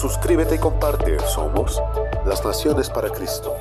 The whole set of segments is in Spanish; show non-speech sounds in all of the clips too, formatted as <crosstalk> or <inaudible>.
Suscríbete y comparte. Somos las Naciones para Cristo.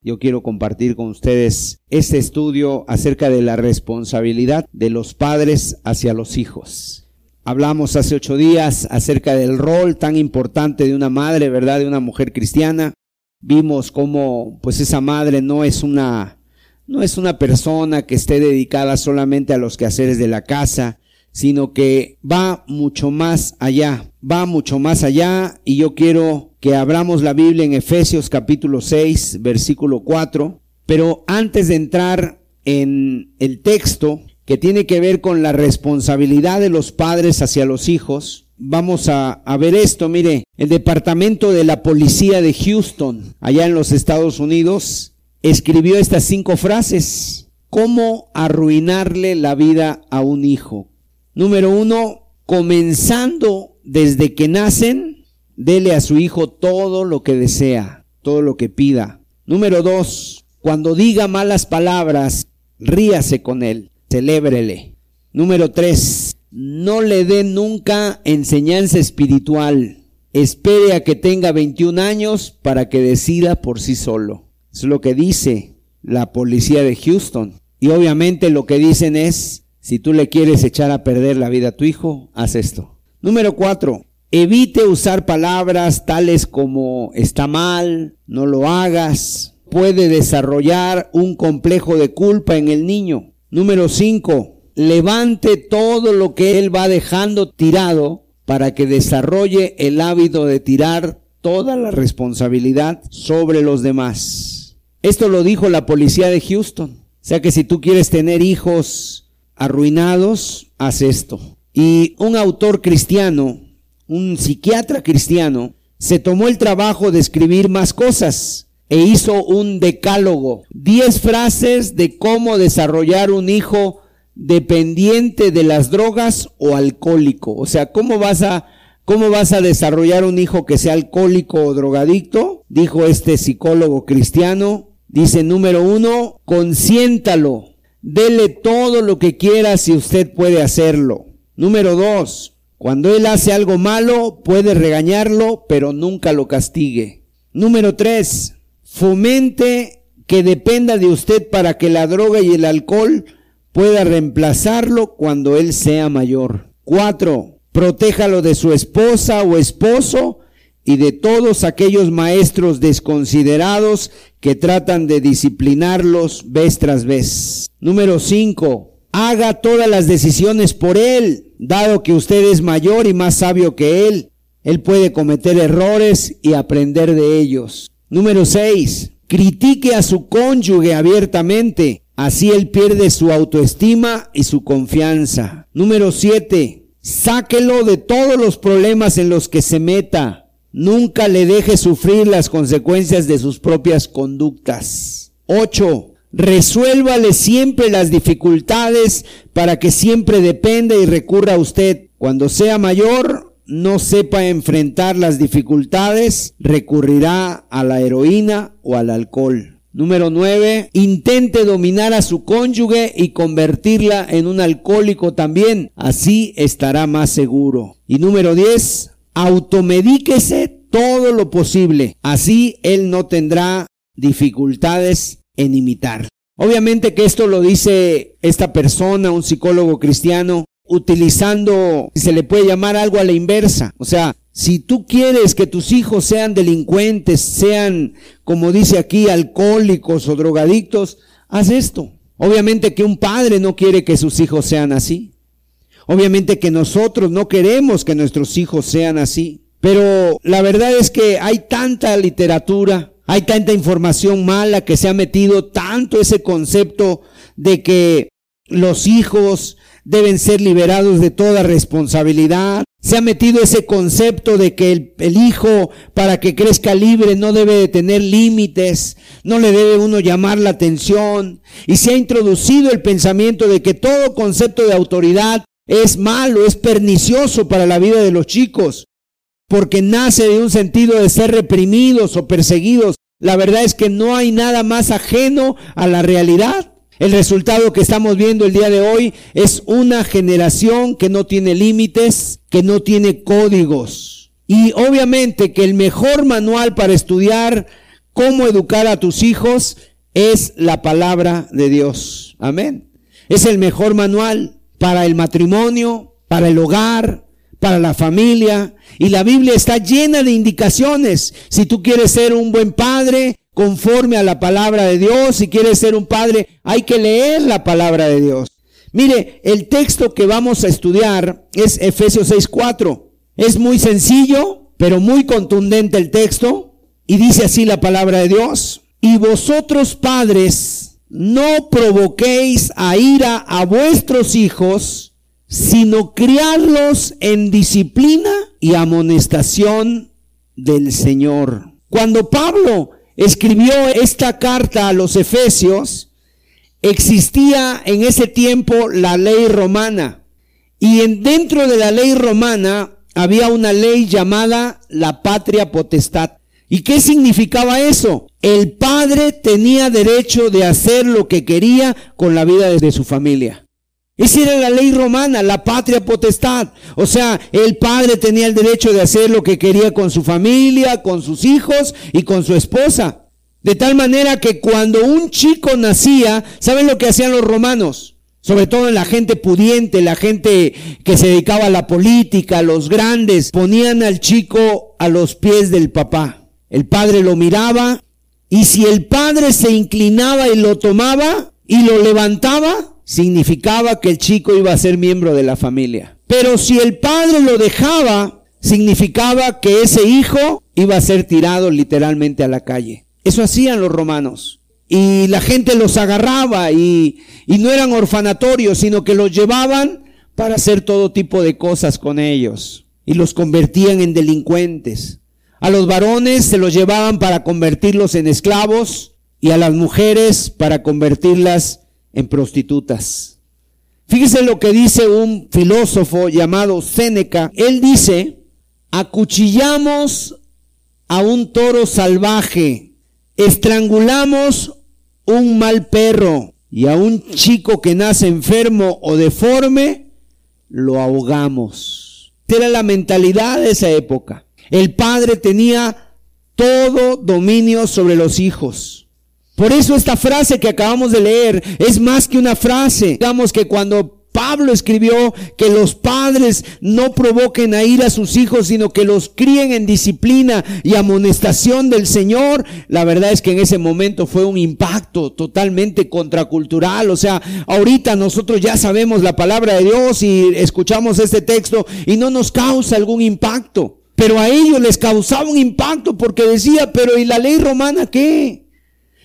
Yo quiero compartir con ustedes este estudio acerca de la responsabilidad de los padres hacia los hijos. Hablamos hace ocho días acerca del rol tan importante de una madre, ¿verdad? De una mujer cristiana. Vimos cómo, pues esa madre no es una, no es una persona que esté dedicada solamente a los quehaceres de la casa, sino que va mucho más allá, va mucho más allá y yo quiero que abramos la Biblia en Efesios capítulo 6, versículo 4, pero antes de entrar en el texto que tiene que ver con la responsabilidad de los padres hacia los hijos, vamos a, a, ver esto. Mire, el departamento de la policía de Houston, allá en los Estados Unidos, escribió estas cinco frases. ¿Cómo arruinarle la vida a un hijo? Número uno, comenzando desde que nacen, dele a su hijo todo lo que desea, todo lo que pida. Número dos, cuando diga malas palabras, ríase con él, celébrele. Número tres, no le dé nunca enseñanza espiritual. Espere a que tenga 21 años para que decida por sí solo. Es lo que dice la policía de Houston. Y obviamente lo que dicen es, si tú le quieres echar a perder la vida a tu hijo, haz esto. Número cuatro, evite usar palabras tales como está mal, no lo hagas. Puede desarrollar un complejo de culpa en el niño. Número cinco, levante todo lo que él va dejando tirado para que desarrolle el hábito de tirar toda la responsabilidad sobre los demás. Esto lo dijo la policía de Houston. O sea que si tú quieres tener hijos arruinados, haz esto. Y un autor cristiano, un psiquiatra cristiano, se tomó el trabajo de escribir más cosas e hizo un decálogo, diez frases de cómo desarrollar un hijo dependiente de las drogas o alcohólico. O sea, ¿cómo vas a, cómo vas a desarrollar un hijo que sea alcohólico o drogadicto? Dijo este psicólogo cristiano. Dice número uno, consiéntalo Dele todo lo que quiera si usted puede hacerlo. Número dos, cuando él hace algo malo, puede regañarlo, pero nunca lo castigue. Número tres, fomente que dependa de usted para que la droga y el alcohol pueda reemplazarlo cuando él sea mayor. Cuatro, protéjalo de su esposa o esposo y de todos aquellos maestros desconsiderados que tratan de disciplinarlos vez tras vez. Número 5. Haga todas las decisiones por él, dado que usted es mayor y más sabio que él. Él puede cometer errores y aprender de ellos. Número 6. Critique a su cónyuge abiertamente. Así él pierde su autoestima y su confianza. Número 7. Sáquelo de todos los problemas en los que se meta. Nunca le deje sufrir las consecuencias de sus propias conductas. 8. Resuélvale siempre las dificultades para que siempre dependa y recurra a usted. Cuando sea mayor, no sepa enfrentar las dificultades, recurrirá a la heroína o al alcohol. Número 9. Intente dominar a su cónyuge y convertirla en un alcohólico también. Así estará más seguro. Y número 10 automedíquese todo lo posible. Así él no tendrá dificultades en imitar. Obviamente que esto lo dice esta persona, un psicólogo cristiano, utilizando, si se le puede llamar algo a la inversa. O sea, si tú quieres que tus hijos sean delincuentes, sean, como dice aquí, alcohólicos o drogadictos, haz esto. Obviamente que un padre no quiere que sus hijos sean así. Obviamente que nosotros no queremos que nuestros hijos sean así. Pero la verdad es que hay tanta literatura, hay tanta información mala que se ha metido tanto ese concepto de que los hijos deben ser liberados de toda responsabilidad. Se ha metido ese concepto de que el, hijo, para que crezca libre, no debe de tener límites, no le debe uno llamar la atención. Y se ha introducido el pensamiento de que todo concepto de autoridad es malo, es pernicioso para la vida de los chicos, porque nace de un sentido de ser reprimidos o perseguidos. La verdad es que no hay nada más ajeno a la realidad. El resultado que estamos viendo el día de hoy es una generación que no tiene límites, que no tiene códigos. Y obviamente que el mejor manual para estudiar cómo educar a tus hijos es la palabra de Dios. Amén. Es el mejor manual para el matrimonio, para el hogar, para la familia. Y la Biblia está llena de indicaciones. Si tú quieres ser un buen padre, conforme a la palabra de Dios. Si quieres ser un padre, hay que leer la palabra de Dios. Mire, el texto que vamos a estudiar es Efesios 6:4. Es muy sencillo, pero muy contundente el texto. Y dice así la palabra de Dios. Y vosotros padres, no provoquéis a ira a vuestros hijos, sino criarlos en disciplina y amonestación del Señor. Cuando Pablo escribió esta carta a los Efesios, existía en ese tiempo la ley romana. Y en, dentro de la ley romana había una ley llamada la patria potestad. ¿Y qué significaba eso? El padre tenía derecho de hacer lo que quería con la vida de su familia. Esa era la ley romana, la patria potestad. O sea, el padre tenía el derecho de hacer lo que quería con su familia, con sus hijos y con su esposa. De tal manera que cuando un chico nacía, ¿saben lo que hacían los romanos? Sobre todo en la gente pudiente, la gente que se dedicaba a la política, los grandes, ponían al chico a los pies del papá. El padre lo miraba y si el padre se inclinaba y lo tomaba y lo levantaba, significaba que el chico iba a ser miembro de la familia. Pero si el padre lo dejaba, significaba que ese hijo iba a ser tirado literalmente a la calle. Eso hacían los romanos. Y la gente los agarraba y, y no eran orfanatorios, sino que los llevaban para hacer todo tipo de cosas con ellos. Y los convertían en delincuentes. A los varones se los llevaban para convertirlos en esclavos y a las mujeres para convertirlas en prostitutas. Fíjese lo que dice un filósofo llamado Séneca. Él dice, acuchillamos a un toro salvaje, estrangulamos un mal perro y a un chico que nace enfermo o deforme, lo ahogamos. Era la mentalidad de esa época. El padre tenía todo dominio sobre los hijos. Por eso esta frase que acabamos de leer es más que una frase. Digamos que cuando Pablo escribió que los padres no provoquen a ir a sus hijos, sino que los críen en disciplina y amonestación del Señor. La verdad es que en ese momento fue un impacto totalmente contracultural. O sea, ahorita nosotros ya sabemos la palabra de Dios y escuchamos este texto y no nos causa algún impacto. Pero a ellos les causaba un impacto porque decía, pero ¿y la ley romana qué?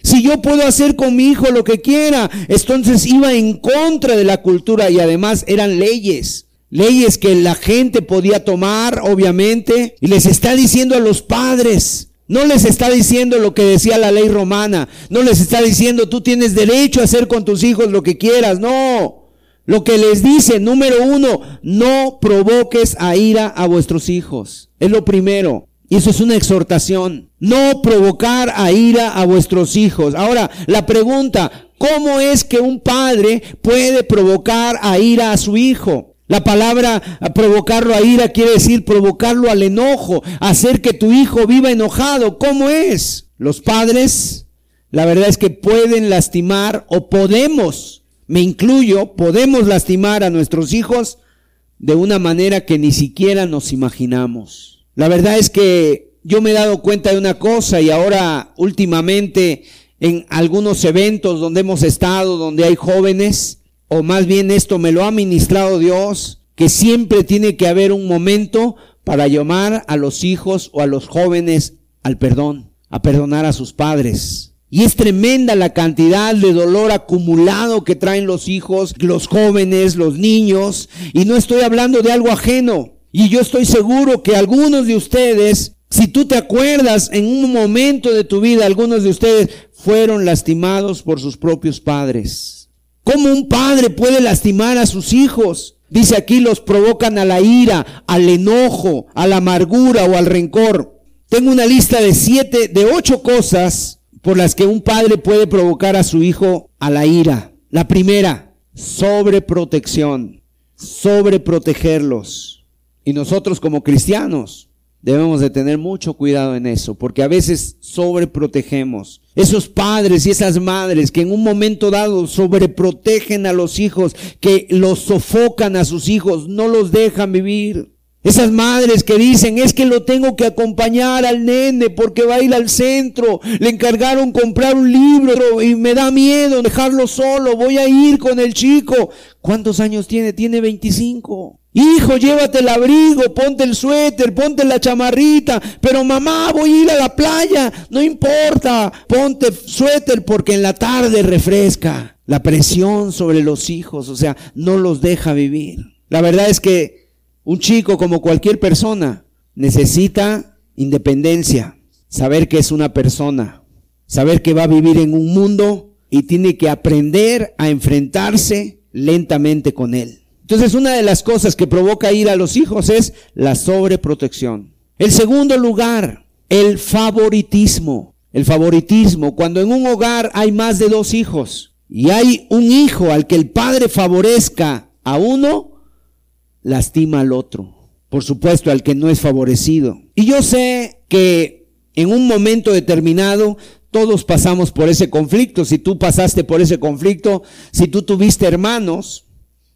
Si yo puedo hacer con mi hijo lo que quiera, entonces iba en contra de la cultura y además eran leyes. Leyes que la gente podía tomar, obviamente, y les está diciendo a los padres, no les está diciendo lo que decía la ley romana, no les está diciendo tú tienes derecho a hacer con tus hijos lo que quieras, no. Lo que les dice, número uno, no provoques a ira a vuestros hijos. Es lo primero. Y eso es una exhortación. No provocar a ira a vuestros hijos. Ahora, la pregunta, ¿cómo es que un padre puede provocar a ira a su hijo? La palabra provocarlo a ira quiere decir provocarlo al enojo, hacer que tu hijo viva enojado. ¿Cómo es? Los padres, la verdad es que pueden lastimar o podemos, me incluyo, podemos lastimar a nuestros hijos de una manera que ni siquiera nos imaginamos. La verdad es que yo me he dado cuenta de una cosa y ahora últimamente en algunos eventos donde hemos estado, donde hay jóvenes, o más bien esto me lo ha ministrado Dios, que siempre tiene que haber un momento para llamar a los hijos o a los jóvenes al perdón, a perdonar a sus padres. Y es tremenda la cantidad de dolor acumulado que traen los hijos, los jóvenes, los niños. Y no estoy hablando de algo ajeno. Y yo estoy seguro que algunos de ustedes, si tú te acuerdas en un momento de tu vida, algunos de ustedes fueron lastimados por sus propios padres. ¿Cómo un padre puede lastimar a sus hijos? Dice aquí los provocan a la ira, al enojo, a la amargura o al rencor. Tengo una lista de siete, de ocho cosas por las que un padre puede provocar a su hijo a la ira. La primera, sobreprotección, sobreprotegerlos. Y nosotros como cristianos debemos de tener mucho cuidado en eso, porque a veces sobreprotegemos. Esos padres y esas madres que en un momento dado sobreprotegen a los hijos, que los sofocan a sus hijos, no los dejan vivir. Esas madres que dicen, es que lo tengo que acompañar al nene porque va a ir al centro. Le encargaron comprar un libro y me da miedo dejarlo solo. Voy a ir con el chico. ¿Cuántos años tiene? Tiene 25. Hijo, llévate el abrigo, ponte el suéter, ponte la chamarrita. Pero mamá, voy a ir a la playa. No importa. Ponte suéter porque en la tarde refresca. La presión sobre los hijos, o sea, no los deja vivir. La verdad es que un chico como cualquier persona necesita independencia, saber que es una persona, saber que va a vivir en un mundo y tiene que aprender a enfrentarse lentamente con él. Entonces una de las cosas que provoca ir a los hijos es la sobreprotección. El segundo lugar, el favoritismo. El favoritismo, cuando en un hogar hay más de dos hijos y hay un hijo al que el padre favorezca a uno, lastima al otro. Por supuesto, al que no es favorecido. Y yo sé que en un momento determinado todos pasamos por ese conflicto. Si tú pasaste por ese conflicto, si tú tuviste hermanos,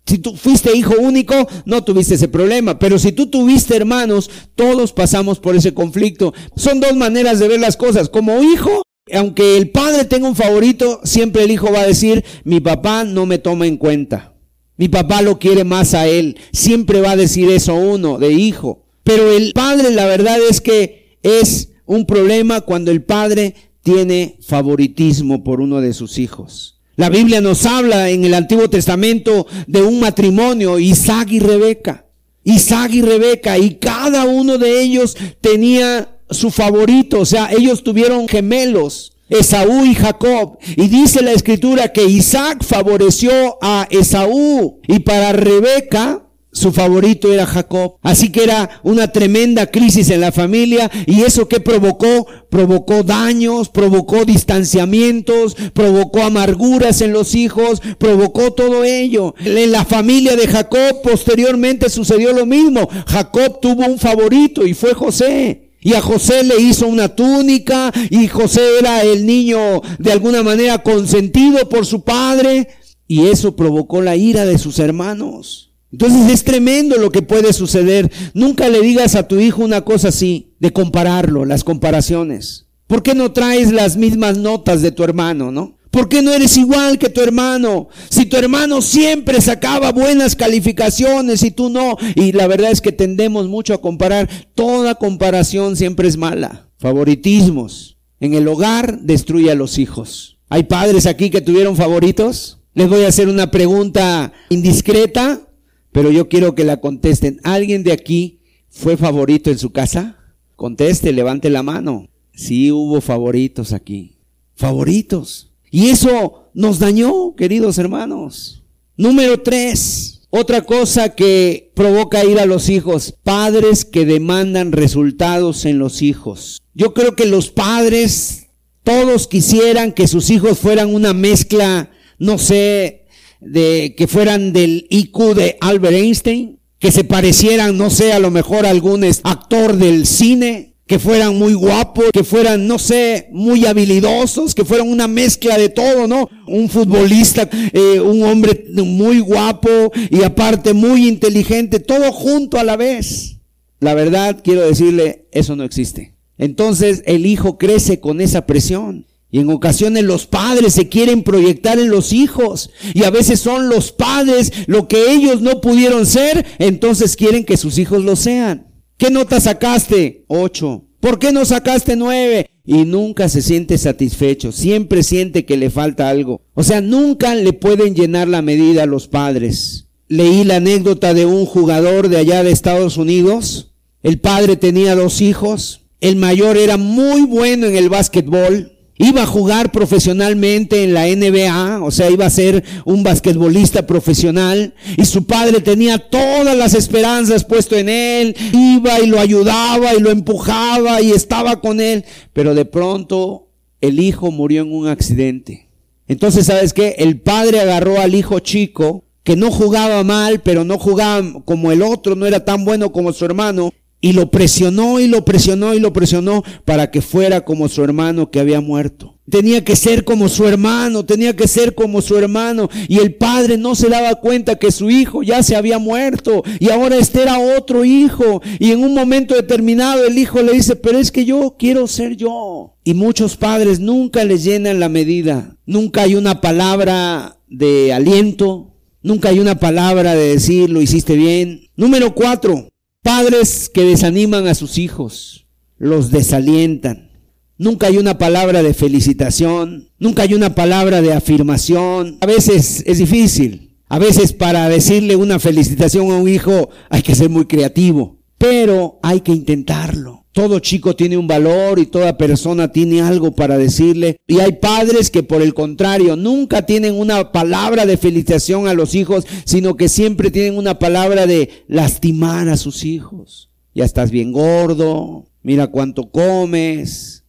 si tú fuiste hijo único, no tuviste ese problema. Pero si tú tuviste hermanos, todos pasamos por ese conflicto. Son dos maneras de ver las cosas. Como hijo, aunque el padre tenga un favorito, siempre el hijo va a decir, mi papá no me toma en cuenta. Mi papá lo quiere más a él. Siempre va a decir eso uno, de hijo. Pero el padre, la verdad es que es un problema cuando el padre tiene favoritismo por uno de sus hijos. La Biblia nos habla en el Antiguo Testamento de un matrimonio, Isaac y Rebeca. Isaac y Rebeca, y cada uno de ellos tenía su favorito, o sea, ellos tuvieron gemelos. Esaú y Jacob. Y dice la escritura que Isaac favoreció a Esaú y para Rebeca su favorito era Jacob. Así que era una tremenda crisis en la familia y eso que provocó, provocó daños, provocó distanciamientos, provocó amarguras en los hijos, provocó todo ello. En la familia de Jacob posteriormente sucedió lo mismo. Jacob tuvo un favorito y fue José. Y a José le hizo una túnica y José era el niño de alguna manera consentido por su padre. Y eso provocó la ira de sus hermanos. Entonces es tremendo lo que puede suceder. Nunca le digas a tu hijo una cosa así, de compararlo, las comparaciones. ¿Por qué no traes las mismas notas de tu hermano, no? ¿Por qué no eres igual que tu hermano? Si tu hermano siempre sacaba buenas calificaciones y tú no. Y la verdad es que tendemos mucho a comparar. Toda comparación siempre es mala. Favoritismos. En el hogar destruye a los hijos. ¿Hay padres aquí que tuvieron favoritos? Les voy a hacer una pregunta indiscreta, pero yo quiero que la contesten. ¿Alguien de aquí fue favorito en su casa? Conteste, levante la mano. Sí hubo favoritos aquí. Favoritos. Y eso nos dañó, queridos hermanos. Número tres, otra cosa que provoca ir a los hijos, padres que demandan resultados en los hijos. Yo creo que los padres, todos quisieran que sus hijos fueran una mezcla, no sé, de que fueran del IQ de Albert Einstein, que se parecieran, no sé, a lo mejor a algún actor del cine, que fueran muy guapos, que fueran, no sé, muy habilidosos, que fueran una mezcla de todo, ¿no? Un futbolista, eh, un hombre muy guapo y aparte muy inteligente, todo junto a la vez. La verdad, quiero decirle, eso no existe. Entonces el hijo crece con esa presión. Y en ocasiones los padres se quieren proyectar en los hijos. Y a veces son los padres lo que ellos no pudieron ser, entonces quieren que sus hijos lo sean. ¿Qué nota sacaste? Ocho. ¿Por qué no sacaste nueve? y nunca se siente satisfecho, siempre siente que le falta algo. O sea, nunca le pueden llenar la medida a los padres. Leí la anécdota de un jugador de allá de Estados Unidos. El padre tenía dos hijos. El mayor era muy bueno en el básquetbol Iba a jugar profesionalmente en la NBA, o sea, iba a ser un basquetbolista profesional y su padre tenía todas las esperanzas puesto en él, iba y lo ayudaba y lo empujaba y estaba con él, pero de pronto el hijo murió en un accidente. Entonces, ¿sabes qué? El padre agarró al hijo chico, que no jugaba mal, pero no jugaba como el otro, no era tan bueno como su hermano, y lo presionó y lo presionó y lo presionó para que fuera como su hermano que había muerto. Tenía que ser como su hermano, tenía que ser como su hermano. Y el padre no se daba cuenta que su hijo ya se había muerto y ahora este era otro hijo. Y en un momento determinado el hijo le dice, pero es que yo quiero ser yo. Y muchos padres nunca les llenan la medida. Nunca hay una palabra de aliento. Nunca hay una palabra de decir, lo hiciste bien. Número cuatro, Padres que desaniman a sus hijos, los desalientan. Nunca hay una palabra de felicitación, nunca hay una palabra de afirmación. A veces es difícil. A veces para decirle una felicitación a un hijo hay que ser muy creativo, pero hay que intentarlo. Todo chico tiene un valor y toda persona tiene algo para decirle. Y hay padres que por el contrario nunca tienen una palabra de felicitación a los hijos, sino que siempre tienen una palabra de lastimar a sus hijos. Ya estás bien gordo, mira cuánto comes,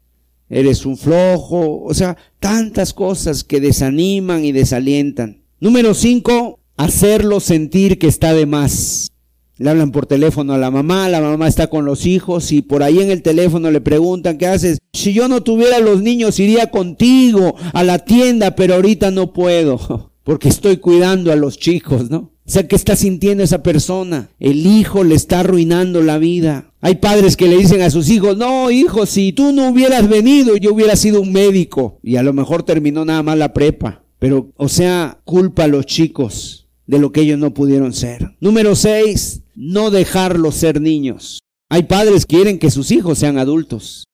eres un flojo. O sea, tantas cosas que desaniman y desalientan. Número cinco, hacerlo sentir que está de más. Le hablan por teléfono a la mamá, la mamá está con los hijos y por ahí en el teléfono le preguntan, ¿qué haces? Si yo no tuviera los niños iría contigo a la tienda, pero ahorita no puedo, <laughs> porque estoy cuidando a los chicos, ¿no? O sea, ¿qué está sintiendo esa persona? El hijo le está arruinando la vida. Hay padres que le dicen a sus hijos, no, hijo, si tú no hubieras venido, yo hubiera sido un médico. Y a lo mejor terminó nada más la prepa. Pero, o sea, culpa a los chicos de lo que ellos no pudieron ser. Número seis, no dejarlos ser niños. Hay padres que quieren que sus hijos sean adultos.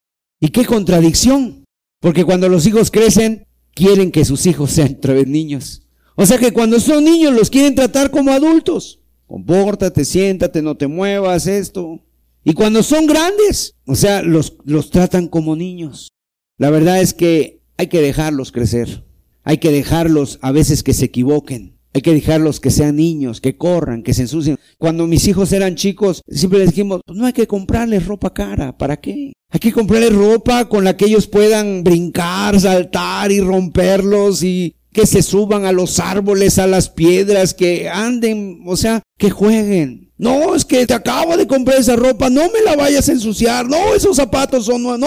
¿Y qué contradicción? Porque cuando los hijos crecen, quieren que sus hijos sean otra vez niños. O sea que cuando son niños los quieren tratar como adultos. Compórtate, siéntate, no te muevas, esto. Y cuando son grandes, o sea, los, los tratan como niños. La verdad es que hay que dejarlos crecer. Hay que dejarlos a veces que se equivoquen. Hay que dejarlos que sean niños, que corran, que se ensucien. Cuando mis hijos eran chicos, siempre les dijimos, pues no hay que comprarles ropa cara, ¿para qué? Hay que comprarles ropa con la que ellos puedan brincar, saltar y romperlos y que se suban a los árboles, a las piedras, que anden, o sea, que jueguen. No, es que te acabo de comprar esa ropa, no me la vayas a ensuciar, no, esos zapatos son, no,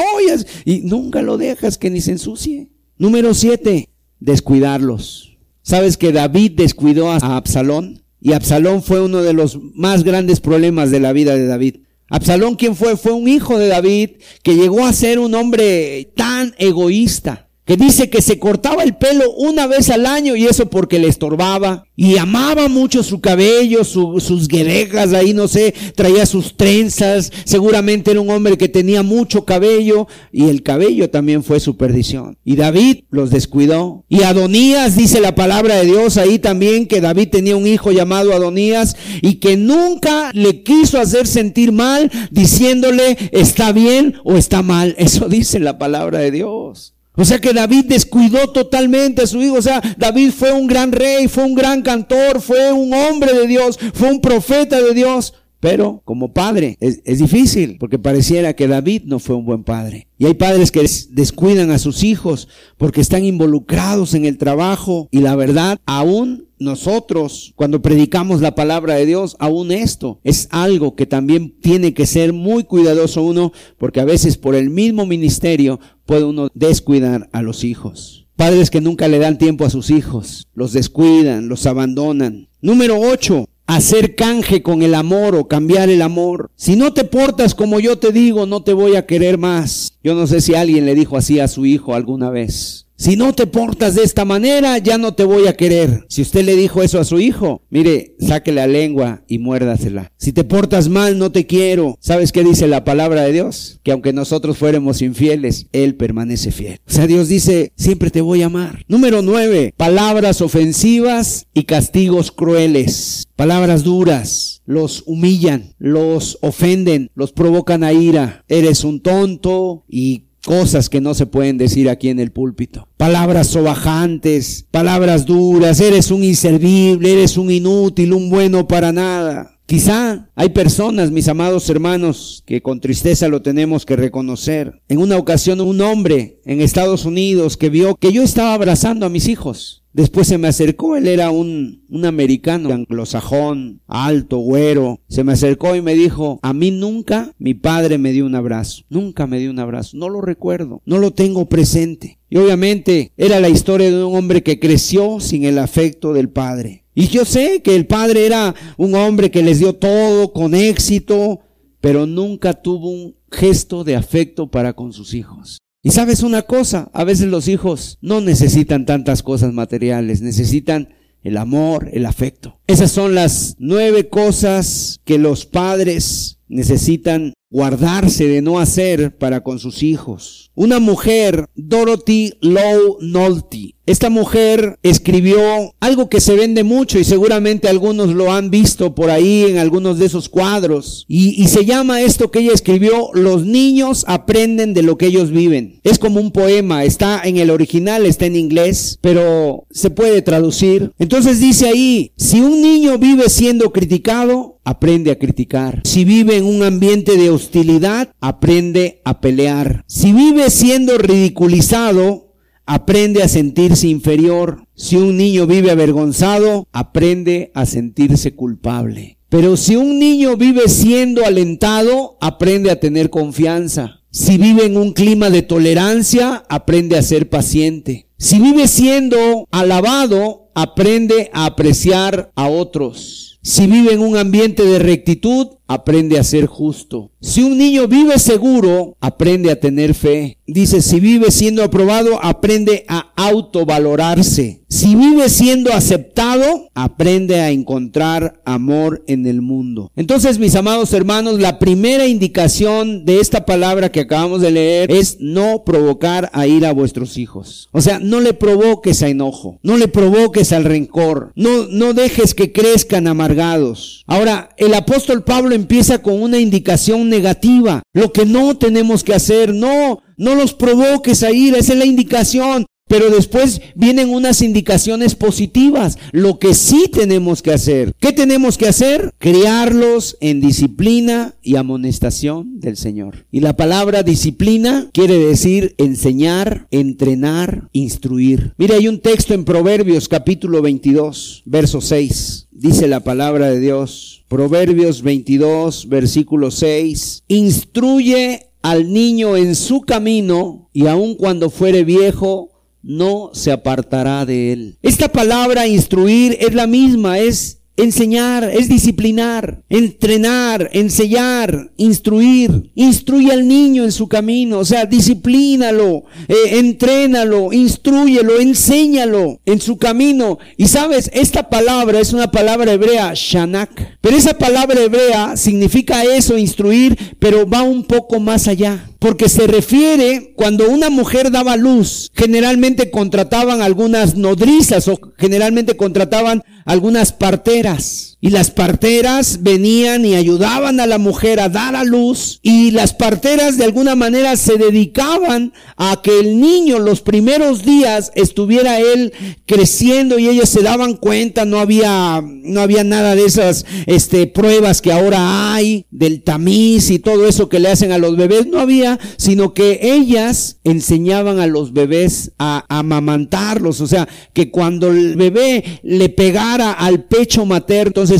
y, y nunca lo dejas que ni se ensucie. Número siete, descuidarlos. ¿Sabes que David descuidó a Absalón? Y Absalón fue uno de los más grandes problemas de la vida de David. Absalón, ¿quién fue? Fue un hijo de David que llegó a ser un hombre tan egoísta que dice que se cortaba el pelo una vez al año y eso porque le estorbaba. Y amaba mucho su cabello, sus guerejas, ahí no sé, traía sus trenzas. Seguramente era un hombre que tenía mucho cabello y el cabello también fue su perdición. Y David los descuidó. Y Adonías, dice la palabra de Dios ahí también, que David tenía un hijo llamado Adonías y que nunca le quiso hacer sentir mal diciéndole está bien o está mal. Eso dice la palabra de Dios. O sea que David descuidó totalmente a su hijo. O sea, David fue un gran rey, fue un gran cantor, fue un hombre de Dios, fue un profeta de Dios. Pero como padre es, difícil porque pareciera que David no fue un buen padre. Y hay padres que descuidan a sus hijos porque están involucrados en el trabajo y la verdad aún nosotros cuando predicamos la palabra de Dios, aún esto es algo que también tiene que ser muy cuidadoso uno porque a veces por el mismo ministerio puede uno descuidar a los hijos. Padres que nunca le dan tiempo a sus hijos, los descuidan, los abandonan. Número 8 hacer canje con el amor o cambiar el amor. Si no te portas como yo te digo, no te voy a querer más. Yo no sé si alguien le dijo así a su hijo alguna vez. Si no te portas de esta manera, ya no te voy a querer. Si usted le dijo eso a su hijo, mire, saque la lengua y muérdasela. Si te portas mal, no te quiero. ¿Sabes qué dice la palabra de Dios? Que aunque nosotros fuéramos infieles, Él permanece fiel. O sea, Dios dice, siempre te voy a amar. Número nueve, palabras ofensivas y castigos crueles. Palabras duras, los humillan, los ofenden, los provocan a ira. Eres un tonto y cosas que no se pueden decir aquí en el púlpito. Palabras sobajantes, palabras duras, eres un inservible, eres un inútil, un bueno para nada. Quizá hay personas, mis amados hermanos, que con tristeza lo tenemos que reconocer. En una ocasión un hombre en Estados Unidos que vio que yo estaba abrazando a mis hijos. Después se me acercó, él era un, un americano, anglosajón, alto, güero. Se me acercó y me dijo, a mí nunca mi padre me dio un abrazo. Nunca me dio un abrazo. No lo recuerdo. No lo tengo presente. Y obviamente era la historia de un hombre que creció sin el afecto del padre. Y yo sé que el padre era un hombre que les dio todo con éxito, pero nunca tuvo un gesto de afecto para con sus hijos. Y sabes una cosa, a veces los hijos no necesitan tantas cosas materiales, necesitan el amor, el afecto. Esas son las nueve cosas que los padres necesitan guardarse de no hacer para con sus hijos. Una mujer, Dorothy Low Nolte, esta mujer escribió algo que se vende mucho y seguramente algunos lo han visto por ahí en algunos de esos cuadros. Y, y, se llama esto que ella escribió, Los niños aprenden de lo que ellos viven. Es como un poema, está en el original, está en inglés, pero se puede traducir. Entonces dice ahí, si un niño vive siendo criticado, aprende a criticar. Si vive en un ambiente de hostilidad, aprende a pelear. Si vive siendo ridiculizado, aprende a sentirse inferior. Si un niño vive avergonzado, aprende a sentirse culpable. Pero si un niño vive siendo alentado, aprende a tener confianza. Si vive en un clima de tolerancia, aprende a ser paciente. Si vive siendo alabado, aprende a apreciar a otros. Si vive en un ambiente de rectitud, aprende a ser justo. Si un niño vive seguro, aprende a tener fe. Dice, si vive siendo aprobado, aprende a autovalorarse. Si vive siendo aceptado, aprende a encontrar amor en el mundo. Entonces, mis amados hermanos, la primera indicación de esta palabra que acabamos de leer es no provocar a ir a vuestros hijos. O sea, no le provoques a enojo, no le provoques al rencor, no, no dejes que crezcan amargados. Ahora, el apóstol Pablo empieza con una indicación negativa. Lo que no tenemos que hacer, no, no los provoques a ir, esa es la indicación. Pero después vienen unas indicaciones positivas, lo que sí tenemos que hacer. ¿Qué tenemos que hacer? Criarlos en disciplina y amonestación del Señor. Y la palabra disciplina quiere decir enseñar, entrenar, instruir. Mire, hay un texto en Proverbios capítulo 22, verso 6. Dice la palabra de Dios, Proverbios 22, versículo 6, instruye al niño en su camino y aun cuando fuere viejo, no se apartará de él. Esta palabra instruir es la misma, es Enseñar es disciplinar, entrenar, enseñar, instruir. Instruye al niño en su camino, o sea, disciplínalo, eh, entrénalo, instruyelo, enséñalo en su camino. Y sabes, esta palabra es una palabra hebrea, shanak. Pero esa palabra hebrea significa eso, instruir, pero va un poco más allá porque se refiere cuando una mujer daba luz, generalmente contrataban algunas nodrizas o generalmente contrataban algunas parteras. Y las parteras venían y ayudaban a la mujer a dar a luz. Y las parteras de alguna manera se dedicaban a que el niño los primeros días estuviera él creciendo y ellos se daban cuenta, no había, no había nada de esas, este, pruebas que ahora hay del tamiz y todo eso que le hacen a los bebés. No había, sino que ellas enseñaban a los bebés a, amamantarlos. O sea, que cuando el bebé le pegara al pecho materno,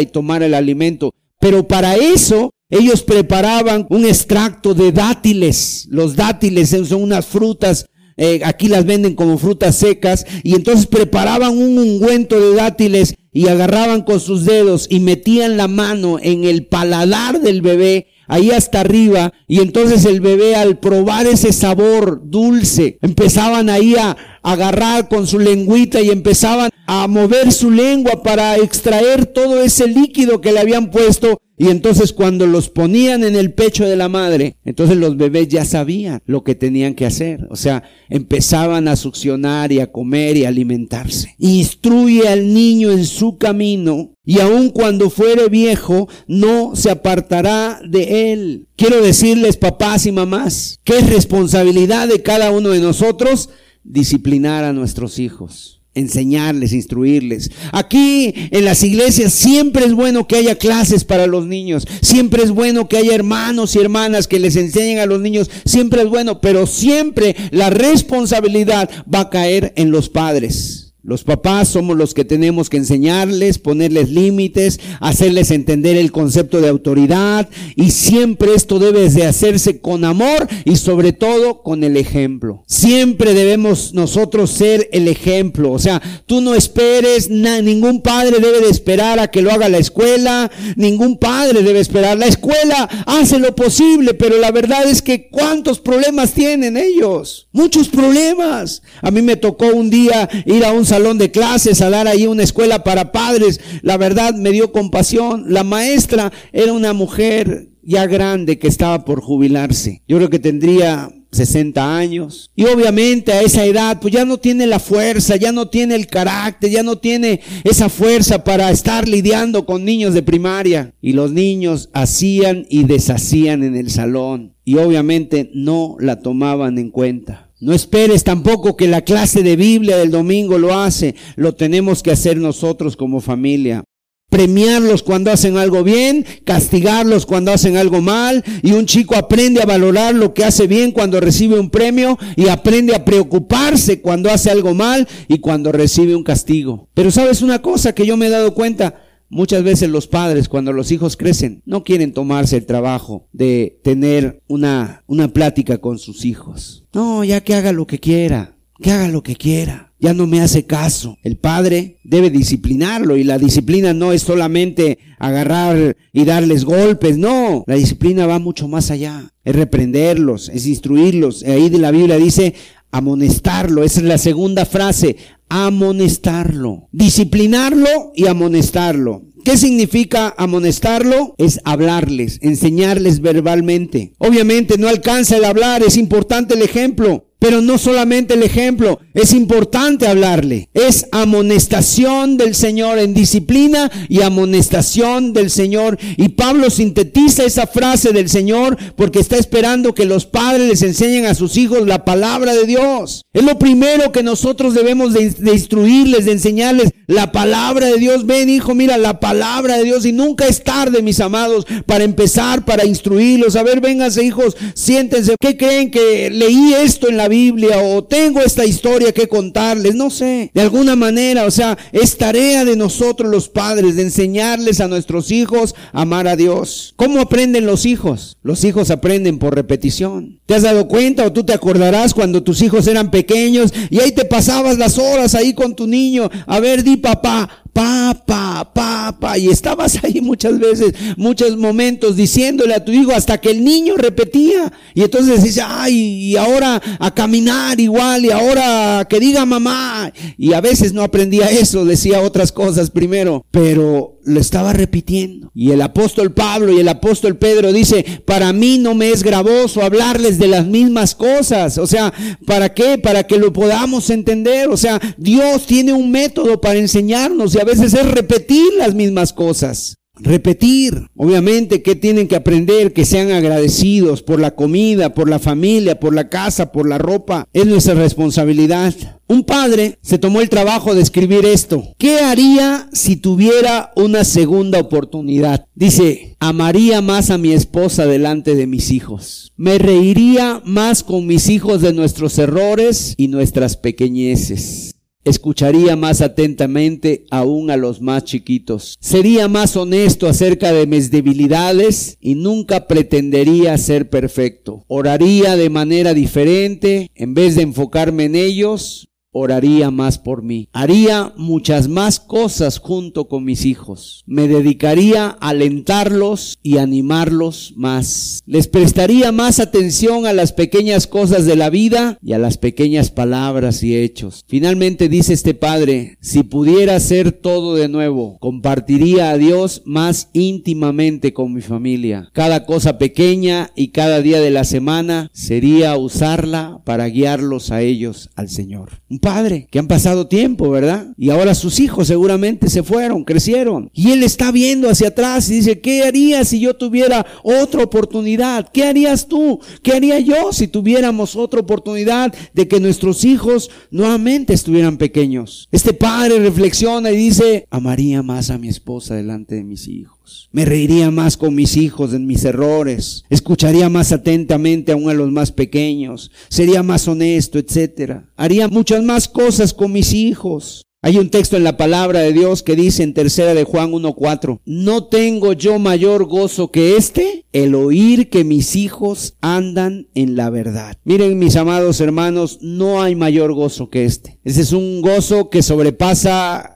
y tomara el alimento. Pero para eso ellos preparaban un extracto de dátiles. Los dátiles son unas frutas, eh, aquí las venden como frutas secas, y entonces preparaban un ungüento de dátiles y agarraban con sus dedos y metían la mano en el paladar del bebé ahí hasta arriba y entonces el bebé al probar ese sabor dulce, empezaban ahí a agarrar con su lengüita y empezaban a mover su lengua para extraer todo ese líquido que le habían puesto y entonces cuando los ponían en el pecho de la madre, entonces los bebés ya sabían lo que tenían que hacer. O sea, empezaban a succionar y a comer y a alimentarse. Instruye al niño en su camino y aun cuando fuere viejo, no se apartará de él. Quiero decirles, papás y mamás, que es responsabilidad de cada uno de nosotros disciplinar a nuestros hijos enseñarles, instruirles. Aquí en las iglesias siempre es bueno que haya clases para los niños, siempre es bueno que haya hermanos y hermanas que les enseñen a los niños, siempre es bueno, pero siempre la responsabilidad va a caer en los padres. Los papás somos los que tenemos que enseñarles, ponerles límites, hacerles entender el concepto de autoridad y siempre esto debe de hacerse con amor y sobre todo con el ejemplo. Siempre debemos nosotros ser el ejemplo. O sea, tú no esperes, ningún padre debe de esperar a que lo haga la escuela, ningún padre debe esperar. La escuela hace lo posible, pero la verdad es que cuántos problemas tienen ellos. Muchos problemas. A mí me tocó un día ir a un salón de clases, a dar ahí una escuela para padres. La verdad me dio compasión. La maestra era una mujer ya grande que estaba por jubilarse. Yo creo que tendría 60 años. Y obviamente a esa edad, pues ya no tiene la fuerza, ya no tiene el carácter, ya no tiene esa fuerza para estar lidiando con niños de primaria. Y los niños hacían y deshacían en el salón. Y obviamente no la tomaban en cuenta. No esperes tampoco que la clase de Biblia del domingo lo hace. Lo tenemos que hacer nosotros como familia. Premiarlos cuando hacen algo bien, castigarlos cuando hacen algo mal. Y un chico aprende a valorar lo que hace bien cuando recibe un premio y aprende a preocuparse cuando hace algo mal y cuando recibe un castigo. Pero sabes una cosa que yo me he dado cuenta. Muchas veces los padres, cuando los hijos crecen, no quieren tomarse el trabajo de tener una, una plática con sus hijos. No, ya que haga lo que quiera, que haga lo que quiera. Ya no me hace caso. El padre debe disciplinarlo y la disciplina no es solamente agarrar y darles golpes, no, la disciplina va mucho más allá. Es reprenderlos, es instruirlos. Ahí de la Biblia dice amonestarlo, esa es la segunda frase, amonestarlo, disciplinarlo y amonestarlo. ¿Qué significa amonestarlo? Es hablarles, enseñarles verbalmente. Obviamente no alcanza el hablar, es importante el ejemplo. Pero no solamente el ejemplo, es importante hablarle. Es amonestación del Señor en disciplina y amonestación del Señor. Y Pablo sintetiza esa frase del Señor porque está esperando que los padres les enseñen a sus hijos la palabra de Dios. Es lo primero que nosotros debemos de, instruirles, de enseñarles la palabra de Dios. Ven hijo, mira la palabra de Dios. Y nunca es tarde, mis amados, para empezar, para instruirlos. A ver, vénganse hijos, siéntense. ¿Qué creen que leí esto en la Biblia o tengo esta historia que contarles, no sé, de alguna manera, o sea, es tarea de nosotros los padres de enseñarles a nuestros hijos a amar a Dios. ¿Cómo aprenden los hijos? Los hijos aprenden por repetición. ¿Te has dado cuenta o tú te acordarás cuando tus hijos eran pequeños y ahí te pasabas las horas ahí con tu niño? A ver, di papá, papá, papá, y estabas ahí muchas veces, muchos momentos diciéndole a tu hijo hasta que el niño repetía. Y entonces dice, ay, y ahora a caminar igual, y ahora que diga mamá. Y a veces no aprendía eso, decía otras cosas primero, pero lo estaba repitiendo. Y el apóstol Pablo y el apóstol Pedro dice, para mí no me es gravoso hablarles de las mismas cosas. O sea, ¿para qué? Para que lo podamos entender. O sea, Dios tiene un método para enseñarnos y a veces es repetir las mismas cosas. Repetir, obviamente, que tienen que aprender, que sean agradecidos por la comida, por la familia, por la casa, por la ropa. Es nuestra responsabilidad. Un padre se tomó el trabajo de escribir esto. ¿Qué haría si tuviera una segunda oportunidad? Dice, amaría más a mi esposa delante de mis hijos. Me reiría más con mis hijos de nuestros errores y nuestras pequeñeces escucharía más atentamente aún a los más chiquitos. Sería más honesto acerca de mis debilidades y nunca pretendería ser perfecto. Oraría de manera diferente, en vez de enfocarme en ellos, oraría más por mí. Haría muchas más cosas junto con mis hijos. Me dedicaría a alentarlos y animarlos más. Les prestaría más atención a las pequeñas cosas de la vida y a las pequeñas palabras y hechos. Finalmente dice este padre, si pudiera hacer todo de nuevo, compartiría a Dios más íntimamente con mi familia. Cada cosa pequeña y cada día de la semana sería usarla para guiarlos a ellos al Señor padre, que han pasado tiempo, ¿verdad? Y ahora sus hijos seguramente se fueron, crecieron. Y él está viendo hacia atrás y dice, ¿qué haría si yo tuviera otra oportunidad? ¿Qué harías tú? ¿Qué haría yo si tuviéramos otra oportunidad de que nuestros hijos nuevamente estuvieran pequeños? Este padre reflexiona y dice, amaría más a mi esposa delante de mis hijos. Me reiría más con mis hijos en mis errores. Escucharía más atentamente aún a los más pequeños. Sería más honesto, etcétera. Haría muchas más cosas con mis hijos. Hay un texto en la palabra de Dios que dice en tercera de Juan 1.4, no tengo yo mayor gozo que este, el oír que mis hijos andan en la verdad. Miren mis amados hermanos, no hay mayor gozo que este. Ese es un gozo que sobrepasa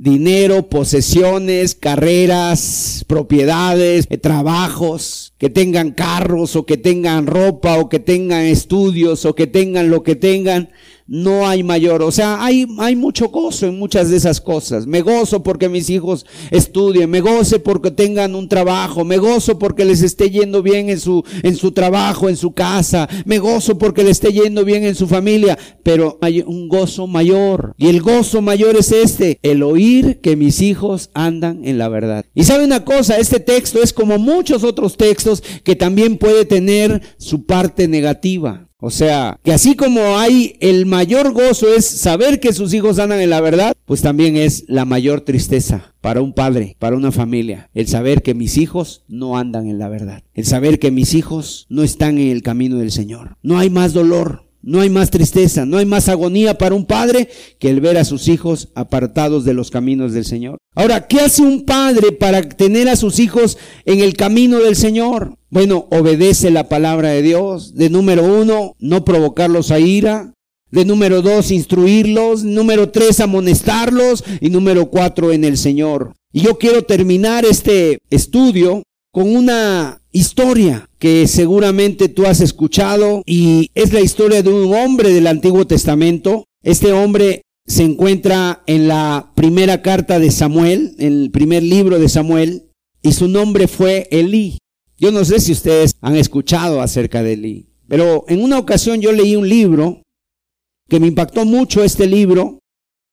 dinero, posesiones, carreras, propiedades, eh, trabajos, que tengan carros o que tengan ropa o que tengan estudios o que tengan lo que tengan no hay mayor. O sea, hay, hay mucho gozo en muchas de esas cosas. Me gozo porque mis hijos estudien, me gozo porque tengan un trabajo, me gozo porque les esté yendo bien en su, en su trabajo, en su casa, me gozo porque les esté yendo bien en su familia, pero hay un gozo mayor. Y el gozo mayor es este, el oír que mis hijos andan en la verdad. Y sabe una cosa, este texto es como muchos otros textos que también puede tener su parte negativa. O sea, que así como hay el mayor gozo es saber que sus hijos andan en la verdad, pues también es la mayor tristeza para un padre, para una familia, el saber que mis hijos no andan en la verdad, el saber que mis hijos no están en el camino del Señor. No hay más dolor, no hay más tristeza, no hay más agonía para un padre que el ver a sus hijos apartados de los caminos del Señor. Ahora, ¿qué hace un padre para tener a sus hijos en el camino del Señor? Bueno, obedece la palabra de Dios. De número uno, no provocarlos a ira. De número dos, instruirlos. Número tres, amonestarlos. Y número cuatro, en el Señor. Y yo quiero terminar este estudio con una historia que seguramente tú has escuchado y es la historia de un hombre del Antiguo Testamento. Este hombre se encuentra en la primera carta de Samuel, en el primer libro de Samuel, y su nombre fue Elí. Yo no sé si ustedes han escuchado acerca de Elí, pero en una ocasión yo leí un libro que me impactó mucho este libro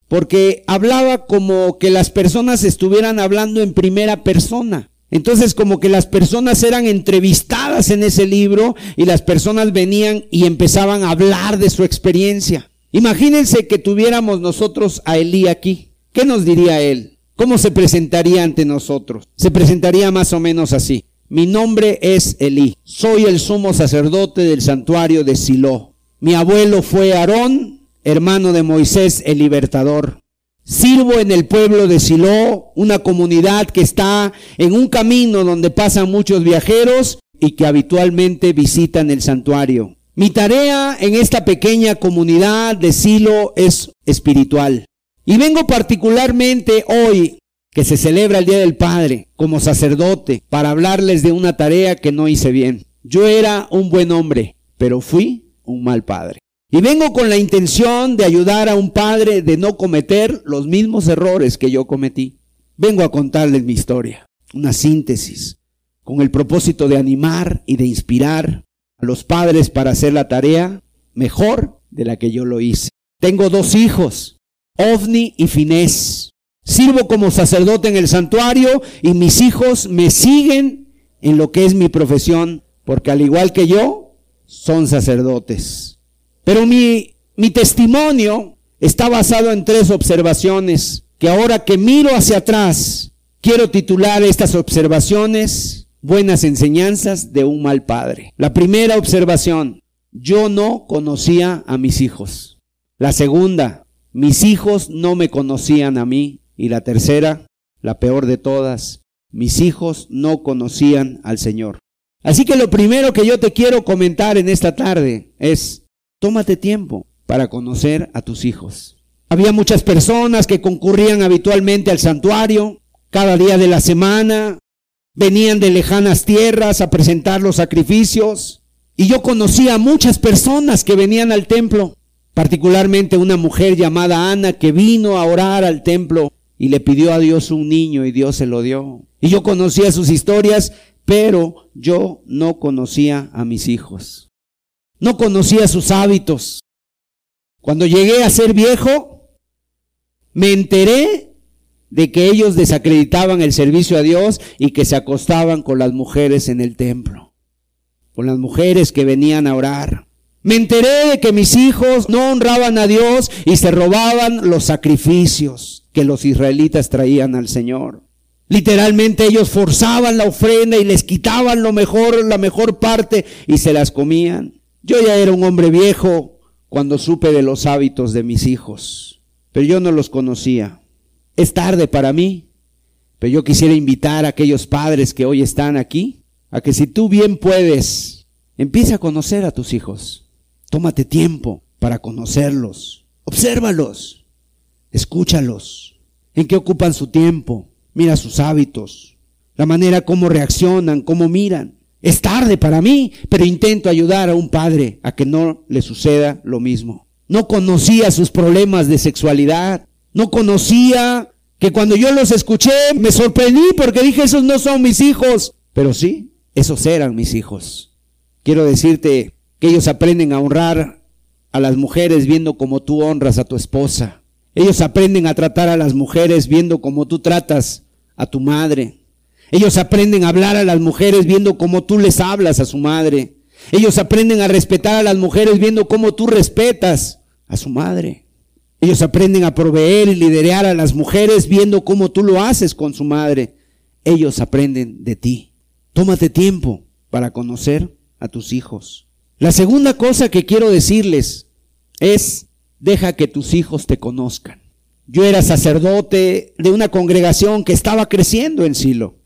porque hablaba como que las personas estuvieran hablando en primera persona. Entonces como que las personas eran entrevistadas en ese libro y las personas venían y empezaban a hablar de su experiencia. Imagínense que tuviéramos nosotros a Elí aquí. ¿Qué nos diría él? ¿Cómo se presentaría ante nosotros? Se presentaría más o menos así. Mi nombre es Elí. Soy el sumo sacerdote del santuario de Silo. Mi abuelo fue Aarón, hermano de Moisés el libertador. Sirvo en el pueblo de Silo, una comunidad que está en un camino donde pasan muchos viajeros y que habitualmente visitan el santuario. Mi tarea en esta pequeña comunidad de Silo es espiritual. Y vengo particularmente hoy, que se celebra el Día del Padre, como sacerdote, para hablarles de una tarea que no hice bien. Yo era un buen hombre, pero fui un mal padre. Y vengo con la intención de ayudar a un padre de no cometer los mismos errores que yo cometí. Vengo a contarles mi historia, una síntesis, con el propósito de animar y de inspirar a los padres para hacer la tarea mejor de la que yo lo hice. Tengo dos hijos, Ovni y Finés. Sirvo como sacerdote en el santuario y mis hijos me siguen en lo que es mi profesión, porque al igual que yo, son sacerdotes. Pero mi, mi testimonio está basado en tres observaciones que ahora que miro hacia atrás, quiero titular estas observaciones buenas enseñanzas de un mal padre. La primera observación, yo no conocía a mis hijos. La segunda, mis hijos no me conocían a mí. Y la tercera, la peor de todas, mis hijos no conocían al Señor. Así que lo primero que yo te quiero comentar en esta tarde es, Tómate tiempo para conocer a tus hijos. Había muchas personas que concurrían habitualmente al santuario cada día de la semana, venían de lejanas tierras a presentar los sacrificios. Y yo conocía a muchas personas que venían al templo, particularmente una mujer llamada Ana que vino a orar al templo y le pidió a Dios un niño y Dios se lo dio. Y yo conocía sus historias, pero yo no conocía a mis hijos. No conocía sus hábitos. Cuando llegué a ser viejo, me enteré de que ellos desacreditaban el servicio a Dios y que se acostaban con las mujeres en el templo, con las mujeres que venían a orar. Me enteré de que mis hijos no honraban a Dios y se robaban los sacrificios que los israelitas traían al Señor. Literalmente ellos forzaban la ofrenda y les quitaban lo mejor, la mejor parte y se las comían. Yo ya era un hombre viejo cuando supe de los hábitos de mis hijos, pero yo no los conocía. Es tarde para mí, pero yo quisiera invitar a aquellos padres que hoy están aquí a que si tú bien puedes, empieza a conocer a tus hijos. Tómate tiempo para conocerlos. Obsérvalos. Escúchalos. ¿En qué ocupan su tiempo? Mira sus hábitos. La manera como reaccionan, cómo miran. Es tarde para mí, pero intento ayudar a un padre a que no le suceda lo mismo. No conocía sus problemas de sexualidad. No conocía, que cuando yo los escuché me sorprendí porque dije, esos no son mis hijos. Pero sí, esos eran mis hijos. Quiero decirte que ellos aprenden a honrar a las mujeres viendo como tú honras a tu esposa. Ellos aprenden a tratar a las mujeres viendo como tú tratas a tu madre. Ellos aprenden a hablar a las mujeres viendo como tú les hablas a su madre. Ellos aprenden a respetar a las mujeres viendo cómo tú respetas a su madre. Ellos aprenden a proveer y liderar a las mujeres viendo cómo tú lo haces con su madre. Ellos aprenden de ti. Tómate tiempo para conocer a tus hijos. La segunda cosa que quiero decirles es, deja que tus hijos te conozcan. Yo era sacerdote de una congregación que estaba creciendo en Silo.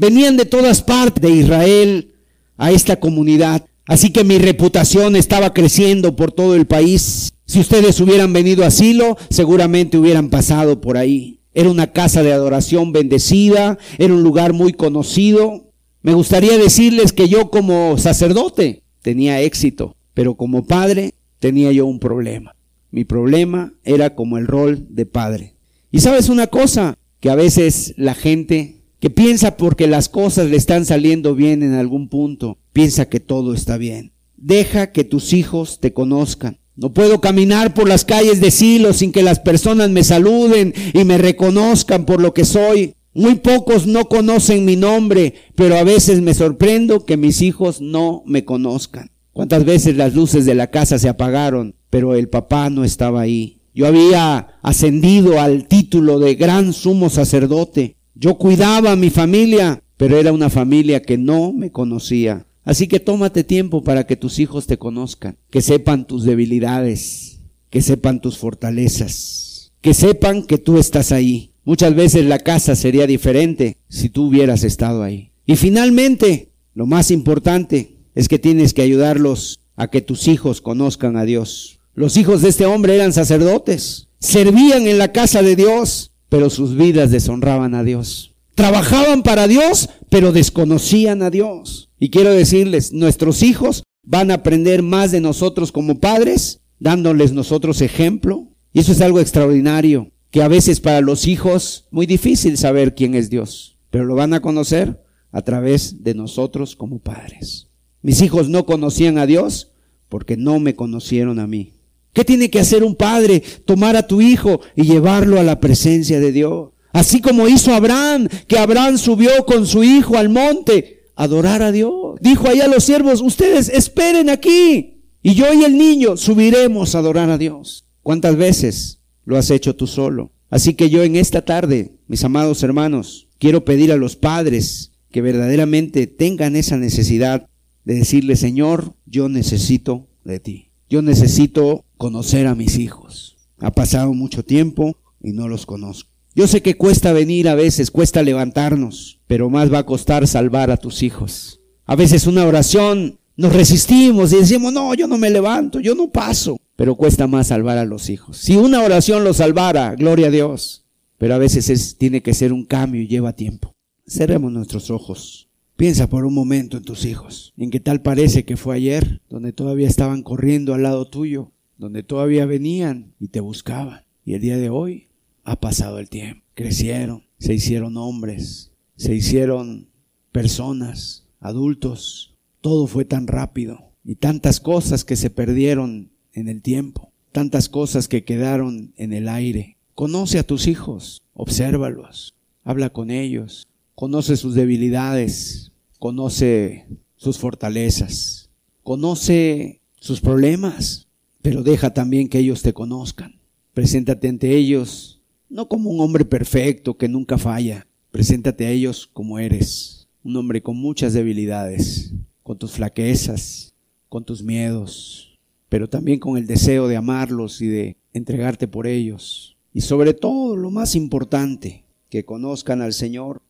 Venían de todas partes de Israel a esta comunidad. Así que mi reputación estaba creciendo por todo el país. Si ustedes hubieran venido a Silo, seguramente hubieran pasado por ahí. Era una casa de adoración bendecida, era un lugar muy conocido. Me gustaría decirles que yo como sacerdote tenía éxito, pero como padre tenía yo un problema. Mi problema era como el rol de padre. Y sabes una cosa, que a veces la gente que piensa porque las cosas le están saliendo bien en algún punto, piensa que todo está bien. Deja que tus hijos te conozcan. No puedo caminar por las calles de Silo sin que las personas me saluden y me reconozcan por lo que soy. Muy pocos no conocen mi nombre, pero a veces me sorprendo que mis hijos no me conozcan. ¿Cuántas veces las luces de la casa se apagaron, pero el papá no estaba ahí? Yo había ascendido al título de gran sumo sacerdote. Yo cuidaba a mi familia, pero era una familia que no me conocía. Así que tómate tiempo para que tus hijos te conozcan, que sepan tus debilidades, que sepan tus fortalezas, que sepan que tú estás ahí. Muchas veces la casa sería diferente si tú hubieras estado ahí. Y finalmente, lo más importante es que tienes que ayudarlos a que tus hijos conozcan a Dios. Los hijos de este hombre eran sacerdotes, servían en la casa de Dios, pero sus vidas deshonraban a Dios. Trabajaban para Dios, pero desconocían a Dios. Y quiero decirles, nuestros hijos van a aprender más de nosotros como padres, dándoles nosotros ejemplo. Y eso es algo extraordinario, que a veces para los hijos muy difícil saber quién es Dios, pero lo van a conocer a través de nosotros como padres. Mis hijos no conocían a Dios porque no me conocieron a mí. ¿Qué tiene que hacer un padre? Tomar a tu hijo y llevarlo a la presencia de Dios. Así como hizo Abraham, que Abraham subió con su hijo al monte adorar a Dios. Dijo allá a los siervos, ustedes esperen aquí. Y yo y el niño subiremos a adorar a Dios. ¿Cuántas veces lo has hecho tú solo? Así que yo en esta tarde, mis amados hermanos, quiero pedir a los padres que verdaderamente tengan esa necesidad de decirle, Señor, yo necesito de ti. Yo necesito conocer a mis hijos. Ha pasado mucho tiempo y no los conozco. Yo sé que cuesta venir a veces, cuesta levantarnos, pero más va a costar salvar a tus hijos. A veces una oración nos resistimos y decimos, no, yo no me levanto, yo no paso. pero cuesta más salvar a los hijos. Si una oración los salvara, gloria a Dios, pero a veces es, tiene que ser un cambio y lleva tiempo. Cerremos nuestros ojos. Piensa por un momento en tus hijos, en qué tal parece que fue ayer, donde todavía estaban corriendo al lado tuyo, donde todavía venían y te buscaban. Y el día de hoy ha pasado el tiempo. Crecieron, se hicieron hombres, se hicieron personas, adultos. Todo fue tan rápido y tantas cosas que se perdieron en el tiempo, tantas cosas que quedaron en el aire. Conoce a tus hijos, obsérvalos, habla con ellos, conoce sus debilidades, conoce sus fortalezas, conoce sus problemas, pero deja también que ellos te conozcan. Preséntate ante ellos no como un hombre perfecto que nunca falla, preséntate a ellos como eres, un hombre con muchas debilidades, con tus flaquezas, con tus miedos, pero también con el deseo de amarlos y de entregarte por ellos. Y sobre todo, lo más importante, que conozcan al Señor.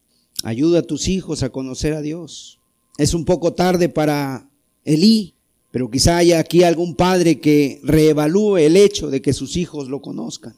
Ayuda a tus hijos a conocer a Dios. Es un poco tarde para Elí, pero quizá haya aquí algún padre que reevalúe el hecho de que sus hijos lo conozcan.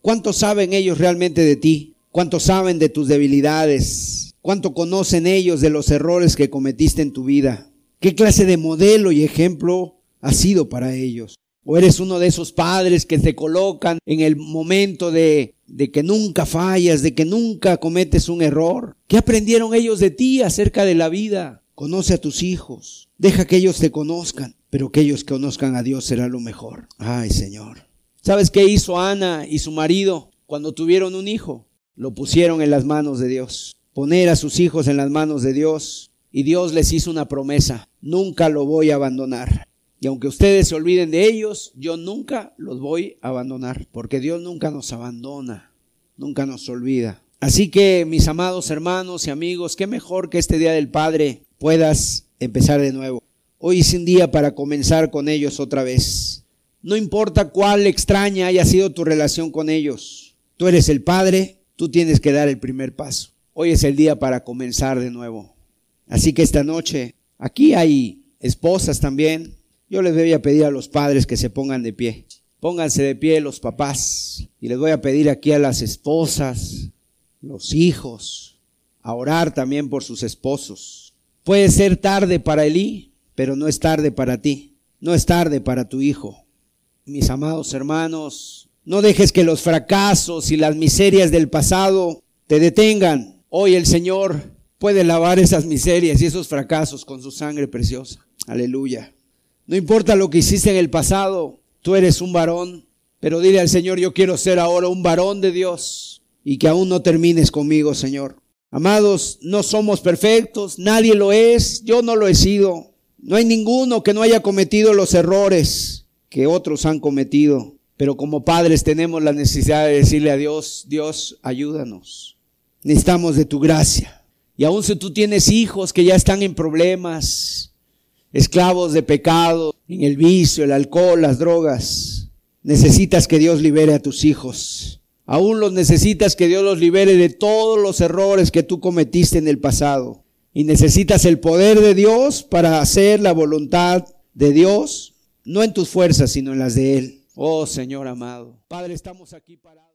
¿Cuánto saben ellos realmente de ti? ¿Cuánto saben de tus debilidades? ¿Cuánto conocen ellos de los errores que cometiste en tu vida? ¿Qué clase de modelo y ejemplo has sido para ellos? ¿O eres uno de esos padres que te colocan en el momento de, de que nunca fallas, de que nunca cometes un error? ¿Qué aprendieron ellos de ti acerca de la vida? Conoce a tus hijos. Deja que ellos te conozcan, pero que ellos conozcan a Dios será lo mejor. Ay, Señor. ¿Sabes qué hizo Ana y su marido cuando tuvieron un hijo? Lo pusieron en las manos de Dios. Poner a sus hijos en las manos de Dios. Y Dios les hizo una promesa. Nunca lo voy a abandonar. Y aunque ustedes se olviden de ellos, yo nunca los voy a abandonar. Porque Dios nunca nos abandona. Nunca nos olvida. Así que, mis amados hermanos y amigos, qué mejor que este Día del Padre puedas empezar de nuevo. Hoy es un día para comenzar con ellos otra vez. No importa cuál extraña haya sido tu relación con ellos. Tú eres el Padre, tú tienes que dar el primer paso. Hoy es el día para comenzar de nuevo. Así que esta noche, aquí hay esposas también. Yo les voy a pedir a los padres que se pongan de pie. Pónganse de pie los papás. Y les voy a pedir aquí a las esposas, los hijos, a orar también por sus esposos. Puede ser tarde para Elí, pero no es tarde para ti. No es tarde para tu hijo. Mis amados hermanos, no dejes que los fracasos y las miserias del pasado te detengan. Hoy el Señor puede lavar esas miserias y esos fracasos con su sangre preciosa. Aleluya. No importa lo que hiciste en el pasado, tú eres un varón, pero dile al Señor, yo quiero ser ahora un varón de Dios y que aún no termines conmigo, Señor. Amados, no somos perfectos, nadie lo es, yo no lo he sido. No hay ninguno que no haya cometido los errores que otros han cometido. Pero como padres tenemos la necesidad de decirle a Dios, Dios, ayúdanos. Necesitamos de tu gracia. Y aun si tú tienes hijos que ya están en problemas, esclavos de pecado, en el vicio, el alcohol, las drogas, necesitas que Dios libere a tus hijos. Aún los necesitas que Dios los libere de todos los errores que tú cometiste en el pasado. Y necesitas el poder de Dios para hacer la voluntad de Dios, no en tus fuerzas, sino en las de Él. Oh Señor amado. Padre, estamos aquí parados.